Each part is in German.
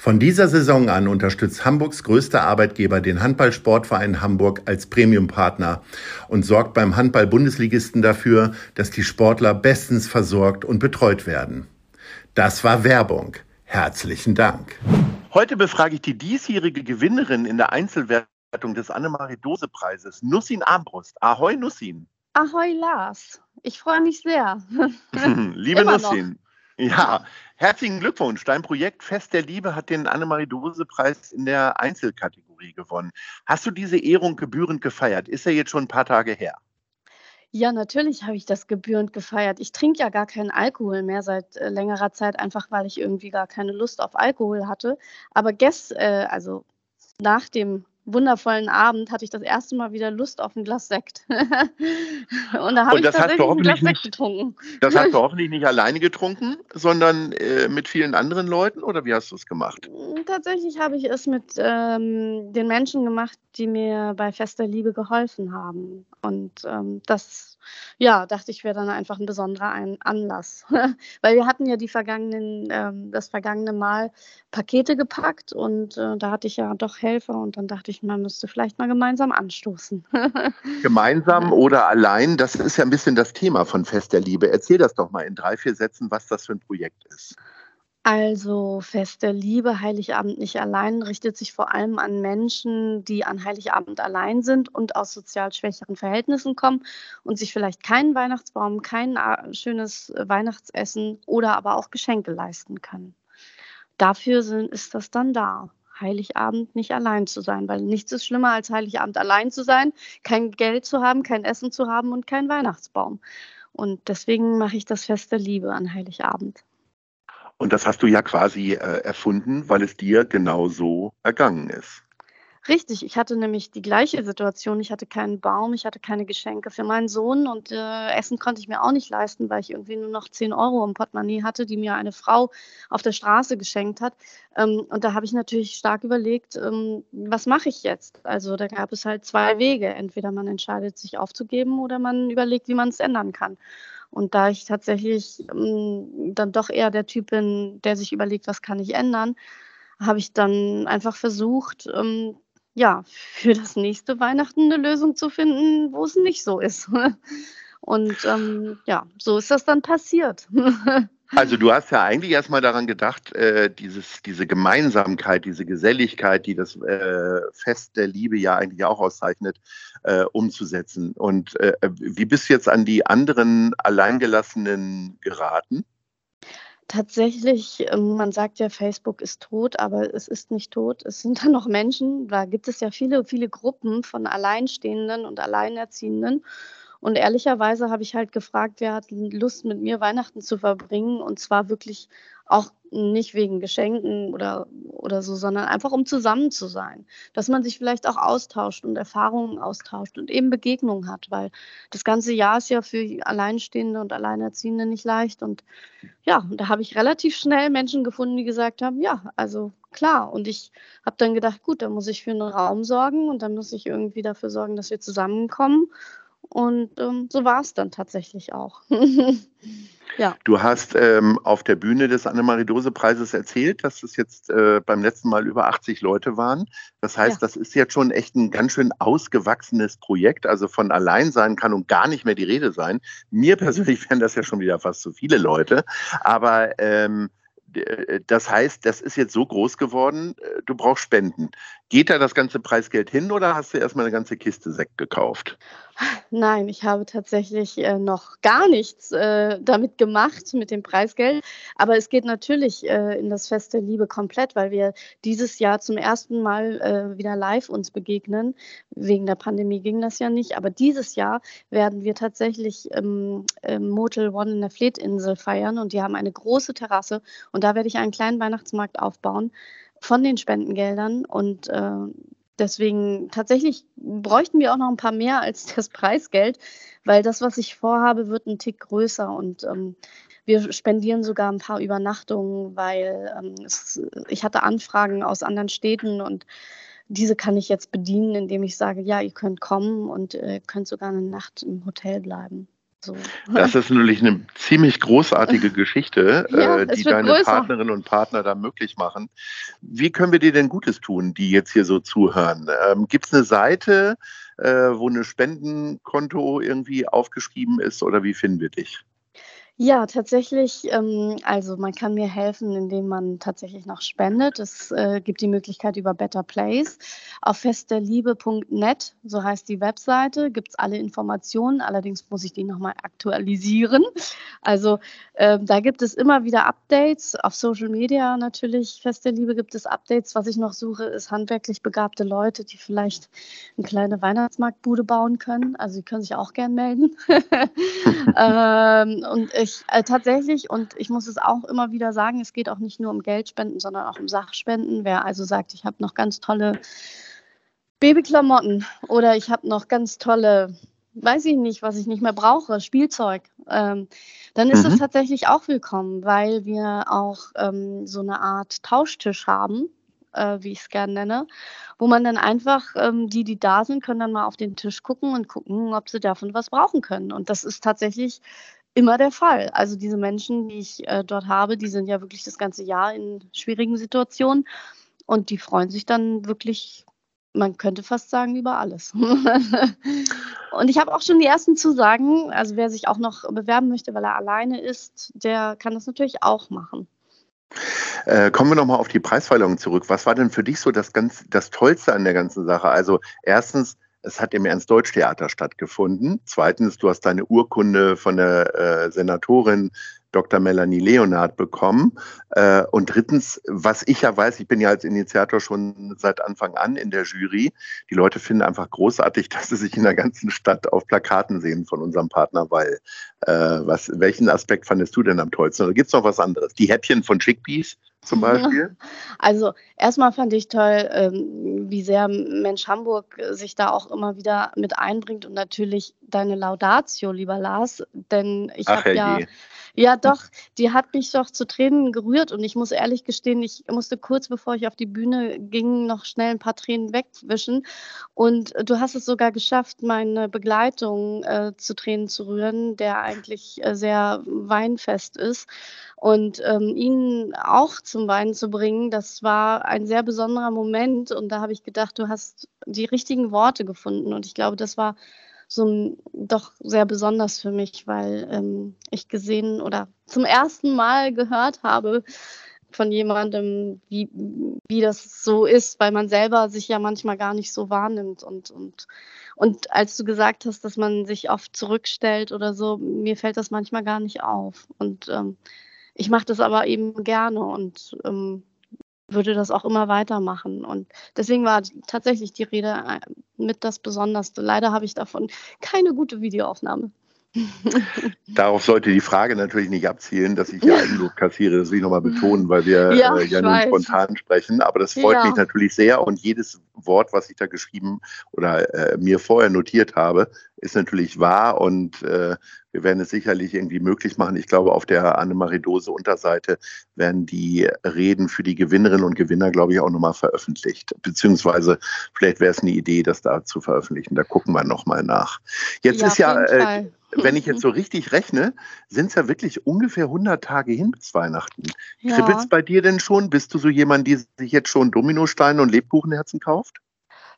Von dieser Saison an unterstützt Hamburgs größter Arbeitgeber den Handballsportverein Hamburg als Premiumpartner und sorgt beim Handball-Bundesligisten dafür, dass die Sportler bestens versorgt und betreut werden. Das war Werbung. Herzlichen Dank. Heute befrage ich die diesjährige Gewinnerin in der Einzelwertung des Annemarie-Dose-Preises, Nussin Armbrust. Ahoi, Nussin. Ahoi, Lars. Ich freue mich sehr. Liebe Nussin. Ja, herzlichen Glückwunsch. Dein Projekt Fest der Liebe hat den Annemarie-Dose-Preis in der Einzelkategorie gewonnen. Hast du diese Ehrung gebührend gefeiert? Ist er jetzt schon ein paar Tage her? Ja, natürlich habe ich das gebührend gefeiert. Ich trinke ja gar keinen Alkohol mehr seit äh, längerer Zeit, einfach weil ich irgendwie gar keine Lust auf Alkohol hatte. Aber gest, äh, also nach dem wundervollen Abend hatte ich das erste Mal wieder Lust auf ein Glas Sekt. und da habe ich tatsächlich ein Glas Sekt getrunken. Das hast du hoffentlich nicht alleine getrunken, sondern äh, mit vielen anderen Leuten oder wie hast du es gemacht? Mm, tatsächlich habe ich es mit ähm, den Menschen gemacht, die mir bei fester Liebe geholfen haben. Und ähm, das ja, dachte ich, wäre dann einfach ein besonderer ein Anlass. Weil wir hatten ja die vergangenen, ähm, das vergangene Mal Pakete gepackt und äh, da hatte ich ja doch Helfer und dann dachte ich, man müsste vielleicht mal gemeinsam anstoßen. gemeinsam oder allein, das ist ja ein bisschen das Thema von Fest der Liebe. Erzähl das doch mal in drei, vier Sätzen, was das für ein Projekt ist. Also Fest der Liebe, Heiligabend nicht allein, richtet sich vor allem an Menschen, die an Heiligabend allein sind und aus sozial schwächeren Verhältnissen kommen und sich vielleicht keinen Weihnachtsbaum, kein äh, schönes Weihnachtsessen oder aber auch Geschenke leisten können. Dafür sind, ist das dann da. Heiligabend nicht allein zu sein, weil nichts ist schlimmer als Heiligabend allein zu sein, kein Geld zu haben, kein Essen zu haben und kein Weihnachtsbaum. Und deswegen mache ich das Fest der Liebe an Heiligabend. Und das hast du ja quasi äh, erfunden, weil es dir genau so ergangen ist. Richtig, ich hatte nämlich die gleiche Situation. Ich hatte keinen Baum, ich hatte keine Geschenke für meinen Sohn und äh, Essen konnte ich mir auch nicht leisten, weil ich irgendwie nur noch 10 Euro im Portemonnaie hatte, die mir eine Frau auf der Straße geschenkt hat. Ähm, und da habe ich natürlich stark überlegt, ähm, was mache ich jetzt? Also da gab es halt zwei Wege. Entweder man entscheidet, sich aufzugeben oder man überlegt, wie man es ändern kann. Und da ich tatsächlich ähm, dann doch eher der Typ bin, der sich überlegt, was kann ich ändern, habe ich dann einfach versucht, ähm, ja, für das nächste Weihnachten eine Lösung zu finden, wo es nicht so ist. Und ähm, ja, so ist das dann passiert. Also du hast ja eigentlich erstmal daran gedacht, äh, dieses, diese Gemeinsamkeit, diese Geselligkeit, die das äh, Fest der Liebe ja eigentlich auch auszeichnet, äh, umzusetzen. Und äh, wie bist du jetzt an die anderen Alleingelassenen geraten? Tatsächlich, ähm, man sagt ja, Facebook ist tot, aber es ist nicht tot. Es sind da noch Menschen. Da gibt es ja viele, viele Gruppen von Alleinstehenden und Alleinerziehenden. Und ehrlicherweise habe ich halt gefragt, wer hat Lust, mit mir Weihnachten zu verbringen? Und zwar wirklich auch nicht wegen Geschenken oder, oder so, sondern einfach um zusammen zu sein. Dass man sich vielleicht auch austauscht und Erfahrungen austauscht und eben Begegnungen hat, weil das ganze Jahr ist ja für Alleinstehende und Alleinerziehende nicht leicht. Und ja, da habe ich relativ schnell Menschen gefunden, die gesagt haben, ja, also klar. Und ich habe dann gedacht, gut, dann muss ich für einen Raum sorgen und dann muss ich irgendwie dafür sorgen, dass wir zusammenkommen. Und ähm, so war es dann tatsächlich auch. ja. Du hast ähm, auf der Bühne des Annemarie-Dose-Preises erzählt, dass es jetzt äh, beim letzten Mal über 80 Leute waren. Das heißt, ja. das ist jetzt schon echt ein ganz schön ausgewachsenes Projekt. Also von allein sein kann und gar nicht mehr die Rede sein. Mir persönlich wären das ja schon wieder fast zu viele Leute. Aber ähm, äh, das heißt, das ist jetzt so groß geworden, äh, du brauchst Spenden. Geht da das ganze Preisgeld hin oder hast du erstmal eine ganze Kiste Sekt gekauft? Nein, ich habe tatsächlich äh, noch gar nichts äh, damit gemacht mit dem Preisgeld. Aber es geht natürlich äh, in das Fest der Liebe komplett, weil wir dieses Jahr zum ersten Mal äh, wieder live uns begegnen. Wegen der Pandemie ging das ja nicht. Aber dieses Jahr werden wir tatsächlich im, im Motel One in der Fleetinsel feiern und die haben eine große Terrasse und da werde ich einen kleinen Weihnachtsmarkt aufbauen von den Spendengeldern und äh, deswegen tatsächlich bräuchten wir auch noch ein paar mehr als das Preisgeld, weil das, was ich vorhabe, wird ein Tick größer und ähm, wir spendieren sogar ein paar Übernachtungen, weil ähm, es, ich hatte Anfragen aus anderen Städten und diese kann ich jetzt bedienen, indem ich sage, ja, ihr könnt kommen und äh, könnt sogar eine Nacht im Hotel bleiben. So. Das ist natürlich eine ziemlich großartige Geschichte, ja, äh, die deine größer. Partnerinnen und Partner da möglich machen. Wie können wir dir denn Gutes tun, die jetzt hier so zuhören? Ähm, Gibt es eine Seite, äh, wo ein Spendenkonto irgendwie aufgeschrieben ist oder wie finden wir dich? Ja, tatsächlich. Ähm, also man kann mir helfen, indem man tatsächlich noch spendet. Es äh, gibt die Möglichkeit über Better Place. Auf festderliebe.net, so heißt die Webseite, gibt es alle Informationen. Allerdings muss ich die nochmal aktualisieren. Also äh, da gibt es immer wieder Updates. Auf Social Media natürlich, Fest der Liebe gibt es Updates. Was ich noch suche, ist handwerklich begabte Leute, die vielleicht eine kleine Weihnachtsmarktbude bauen können. Also sie können sich auch gern melden. ähm, und ich ich äh, tatsächlich, und ich muss es auch immer wieder sagen, es geht auch nicht nur um Geldspenden, sondern auch um Sachspenden. Wer also sagt, ich habe noch ganz tolle Babyklamotten oder ich habe noch ganz tolle, weiß ich nicht, was ich nicht mehr brauche, Spielzeug, ähm, dann ist mhm. das tatsächlich auch willkommen, weil wir auch ähm, so eine Art Tauschtisch haben äh, wie ich es gerne nenne, wo man dann einfach, ähm, die, die da sind, können dann mal auf den Tisch gucken und gucken, ob sie davon was brauchen können. Und das ist tatsächlich immer der Fall. Also diese Menschen, die ich äh, dort habe, die sind ja wirklich das ganze Jahr in schwierigen Situationen und die freuen sich dann wirklich, man könnte fast sagen, über alles. und ich habe auch schon die ersten Zusagen, also wer sich auch noch bewerben möchte, weil er alleine ist, der kann das natürlich auch machen. Äh, kommen wir nochmal auf die Preisverleihung zurück. Was war denn für dich so das, ganz, das Tollste an der ganzen Sache? Also erstens, es hat im Ernst-Deutsch-Theater stattgefunden. Zweitens, du hast deine Urkunde von der äh, Senatorin Dr. Melanie Leonard bekommen. Äh, und drittens, was ich ja weiß, ich bin ja als Initiator schon seit Anfang an in der Jury. Die Leute finden einfach großartig, dass sie sich in der ganzen Stadt auf Plakaten sehen von unserem Partner, weil äh, was, welchen Aspekt fandest du denn am tollsten? Oder gibt es noch was anderes? Die Häppchen von Chickpeas zum Beispiel? Also erstmal fand ich toll, ähm, wie sehr Mensch Hamburg sich da auch immer wieder mit einbringt und natürlich deine Laudatio, lieber Lars, denn ich habe ja, ja doch, die hat mich doch zu Tränen gerührt und ich muss ehrlich gestehen, ich musste kurz bevor ich auf die Bühne ging, noch schnell ein paar Tränen wegwischen. Und du hast es sogar geschafft, meine Begleitung äh, zu Tränen zu rühren, der eigentlich äh, sehr weinfest ist und ähm, ihn auch zum Weinen zu bringen, das war ein sehr besonderer Moment. Und da habe ich gedacht, du hast die richtigen Worte gefunden. Und ich glaube, das war so doch sehr besonders für mich, weil ähm, ich gesehen oder zum ersten Mal gehört habe von jemandem, wie, wie das so ist, weil man selber sich ja manchmal gar nicht so wahrnimmt. Und, und, und als du gesagt hast, dass man sich oft zurückstellt oder so, mir fällt das manchmal gar nicht auf. Und ähm, ich mache das aber eben gerne und ähm, würde das auch immer weitermachen. Und deswegen war tatsächlich die Rede äh, mit das Besonderste. Leider habe ich davon keine gute Videoaufnahme. Darauf sollte die Frage natürlich nicht abzielen, dass ich hier Eigenlob kassiere. Das will ich nochmal betonen, weil wir ja, äh, ja nun spontan sprechen. Aber das freut ja. mich natürlich sehr und jedes Wort, was ich da geschrieben oder äh, mir vorher notiert habe, ist natürlich wahr und äh, wir werden es sicherlich irgendwie möglich machen. Ich glaube, auf der Annemarie Dose Unterseite werden die Reden für die Gewinnerinnen und Gewinner, glaube ich, auch nochmal veröffentlicht. Beziehungsweise vielleicht wäre es eine Idee, das da zu veröffentlichen. Da gucken wir nochmal nach. Jetzt ja, ist ja, äh, wenn ich jetzt so richtig rechne, sind es ja wirklich ungefähr 100 Tage hin bis Weihnachten. Ja. Kribbelt es bei dir denn schon? Bist du so jemand, die sich jetzt schon Dominosteine und Lebkuchenherzen kauft?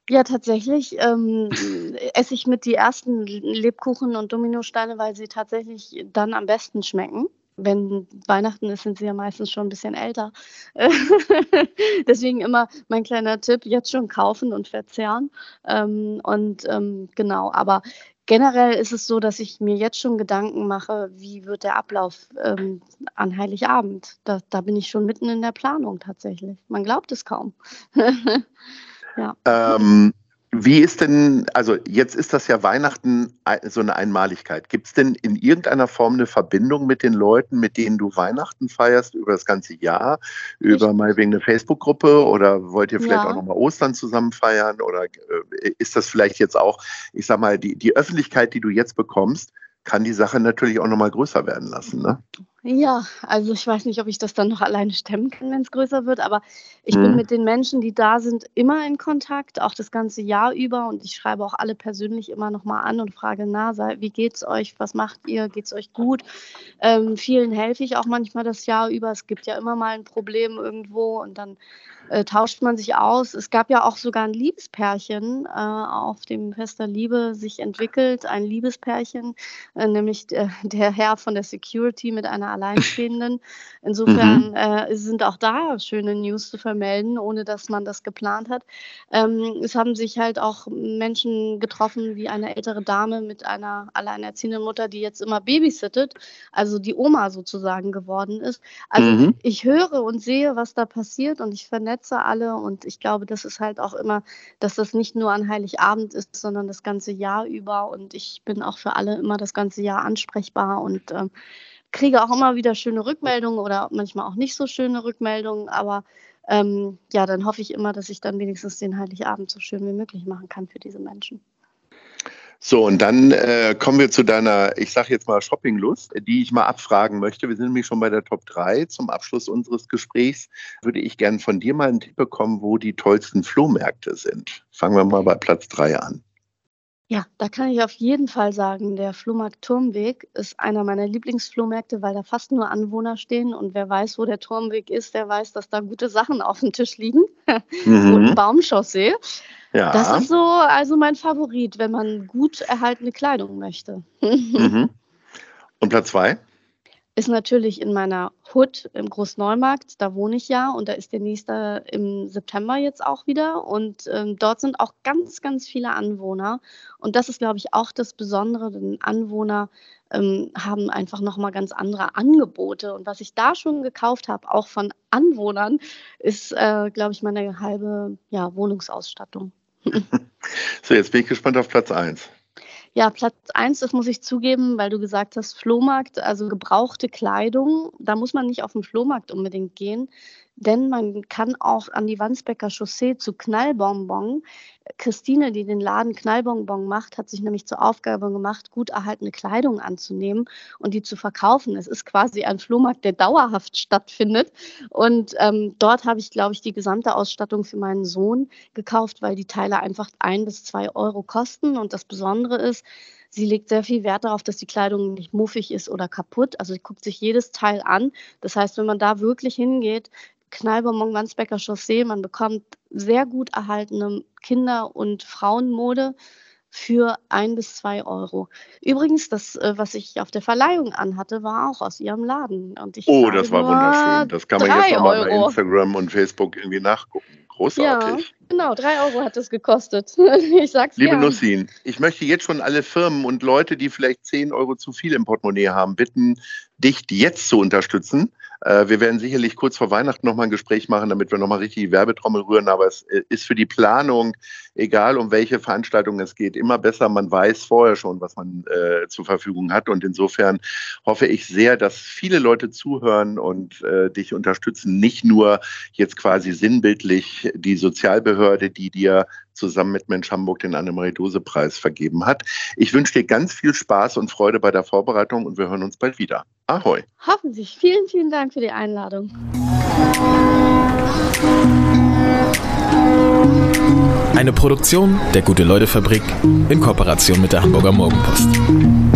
Ja, tatsächlich ähm, esse ich mit die ersten Lebkuchen und Dominosteine, weil sie tatsächlich dann am besten schmecken. wenn Weihnachten ist, sind sie ja meistens schon ein bisschen älter. Deswegen immer mein kleiner Tipp, jetzt schon kaufen und verzehren. Ähm, und ähm, genau, aber generell ist es so, dass ich mir jetzt schon Gedanken mache, wie wird der Ablauf ähm, an Heiligabend. Da, da bin ich schon mitten in der Planung tatsächlich. Man glaubt es kaum. ja. Ähm, wie ist denn, also jetzt ist das ja Weihnachten so eine Einmaligkeit. Gibt es denn in irgendeiner Form eine Verbindung mit den Leuten, mit denen du Weihnachten feierst, über das ganze Jahr, über mal wegen eine Facebook-Gruppe oder wollt ihr vielleicht ja. auch nochmal Ostern zusammen feiern? Oder äh, ist das vielleicht jetzt auch, ich sag mal, die, die Öffentlichkeit, die du jetzt bekommst, kann die Sache natürlich auch nochmal größer werden lassen. Ne? Ja, also ich weiß nicht, ob ich das dann noch alleine stemmen kann, wenn es größer wird, aber ich mhm. bin mit den Menschen, die da sind, immer in Kontakt, auch das ganze Jahr über und ich schreibe auch alle persönlich immer nochmal an und frage, na, wie geht's euch, was macht ihr, geht's euch gut? Ähm, vielen helfe ich auch manchmal das Jahr über, es gibt ja immer mal ein Problem irgendwo und dann äh, tauscht man sich aus. Es gab ja auch sogar ein Liebespärchen äh, auf dem Fest der Liebe sich entwickelt, ein Liebespärchen, äh, nämlich der, der, Herr von der Security mit einer Alleinstehenden. Insofern mhm. Äh, sind auch da schöne News zu vermelden, ohne dass man das geplant hat. Ähm, es haben sich halt auch Menschen getroffen, wie eine ältere Dame mit einer alleinerziehenden Mutter, die jetzt immer babysittet, also die Oma sozusagen geworden ist. Also mhm. ich höre und sehe, was da passiert und ich vernetze alle. Und ich glaube, das ist halt auch immer, dass das nicht nur an Heiligabend ist, sondern das ganze Jahr über. Und ich bin auch für alle immer das ganze Jahr ansprechbar und ähm, kriege auch immer wieder schöne Rückmeldungen oder manchmal auch nicht so schöne Rückmeldungen. Aber ähm, ja, dann hoffe ich immer, dass ich dann wenigstens den Heiligabend so schön wie möglich machen kann für diese Menschen. So, und dann äh, kommen wir zu deiner, ich sage jetzt mal Shoppinglust, die ich mal abfragen möchte. Wir sind nämlich schon bei der Top 3. Zum Abschluss unseres Gesprächs würde ich gerne von dir mal einen Tipp bekommen, wo die tollsten Flohmärkte sind. Fangen wir mal bei Platz 3 an. Ja, da kann ich auf jeden Fall sagen, der Flohmarkt Turmweg ist einer meiner Lieblingsflohmärkte, weil da fast nur Anwohner stehen und wer weiß, wo der Turmweg ist, der weiß, dass da gute Sachen auf dem Tisch liegen mhm. und Baumchaussee. Ja. Das ist so also mein Favorit, wenn man gut erhaltene Kleidung möchte. mhm. Und Platz zwei? Ist natürlich in meiner Hut im Großneumarkt, da wohne ich ja und da ist der nächste im September jetzt auch wieder und ähm, dort sind auch ganz, ganz viele Anwohner und das ist, glaube ich, auch das Besondere, denn Anwohner ähm, haben einfach nochmal ganz andere Angebote und was ich da schon gekauft habe, auch von Anwohnern, ist, äh, glaube ich, meine halbe ja, Wohnungsausstattung. so, jetzt bin ich gespannt auf Platz 1. Ja, Platz 1, das muss ich zugeben, weil du gesagt hast, Flohmarkt, also gebrauchte Kleidung. Da muss man nicht auf den Flohmarkt unbedingt gehen denn man kann auch an die Wandsbecker Chaussee zu Knallbonbon. Christine, die den Laden Knallbonbon macht, hat sich nämlich zur Aufgabe gemacht, gut erhaltene Kleidung anzunehmen und die zu verkaufen. Es ist quasi ein Flohmarkt, der dauerhaft stattfindet. Und ähm, dort habe ich, glaube ich, die gesamte Ausstattung für meinen Sohn gekauft, weil die Teile einfach ein bis zwei Euro kosten. Und das Besondere ist, Sie legt sehr viel Wert darauf, dass die Kleidung nicht muffig ist oder kaputt. Also sie guckt sich jedes Teil an. Das heißt, wenn man da wirklich hingeht, Knallbonbon Wandsbecker Chaussee. Man bekommt sehr gut erhaltene Kinder- und Frauenmode für ein bis zwei Euro. Übrigens, das, äh, was ich auf der Verleihung anhatte, war auch aus ihrem Laden. Und ich oh, das war wunderschön. Das kann man jetzt nochmal bei Instagram und Facebook irgendwie nachgucken. Großartig. Ja, genau, drei Euro hat es gekostet. ich sag's Liebe gern. Nussin, ich möchte jetzt schon alle Firmen und Leute, die vielleicht zehn Euro zu viel im Portemonnaie haben, bitten, dich jetzt zu unterstützen. Äh, wir werden sicherlich kurz vor Weihnachten nochmal ein Gespräch machen, damit wir nochmal richtig die Werbetrommel rühren. Aber es äh, ist für die Planung, egal um welche Veranstaltung es geht, immer besser. Man weiß vorher schon, was man äh, zur Verfügung hat. Und insofern hoffe ich sehr, dass viele Leute zuhören und äh, dich unterstützen. Nicht nur jetzt quasi sinnbildlich die Sozialbehörde, die dir zusammen mit Mensch Hamburg den Annemarie-Dose-Preis vergeben hat. Ich wünsche dir ganz viel Spaß und Freude bei der Vorbereitung und wir hören uns bald wieder. Ahoi. Hoffentlich. Vielen, vielen Dank für die Einladung. Eine Produktion der Gute-Leute-Fabrik in Kooperation mit der Hamburger Morgenpost.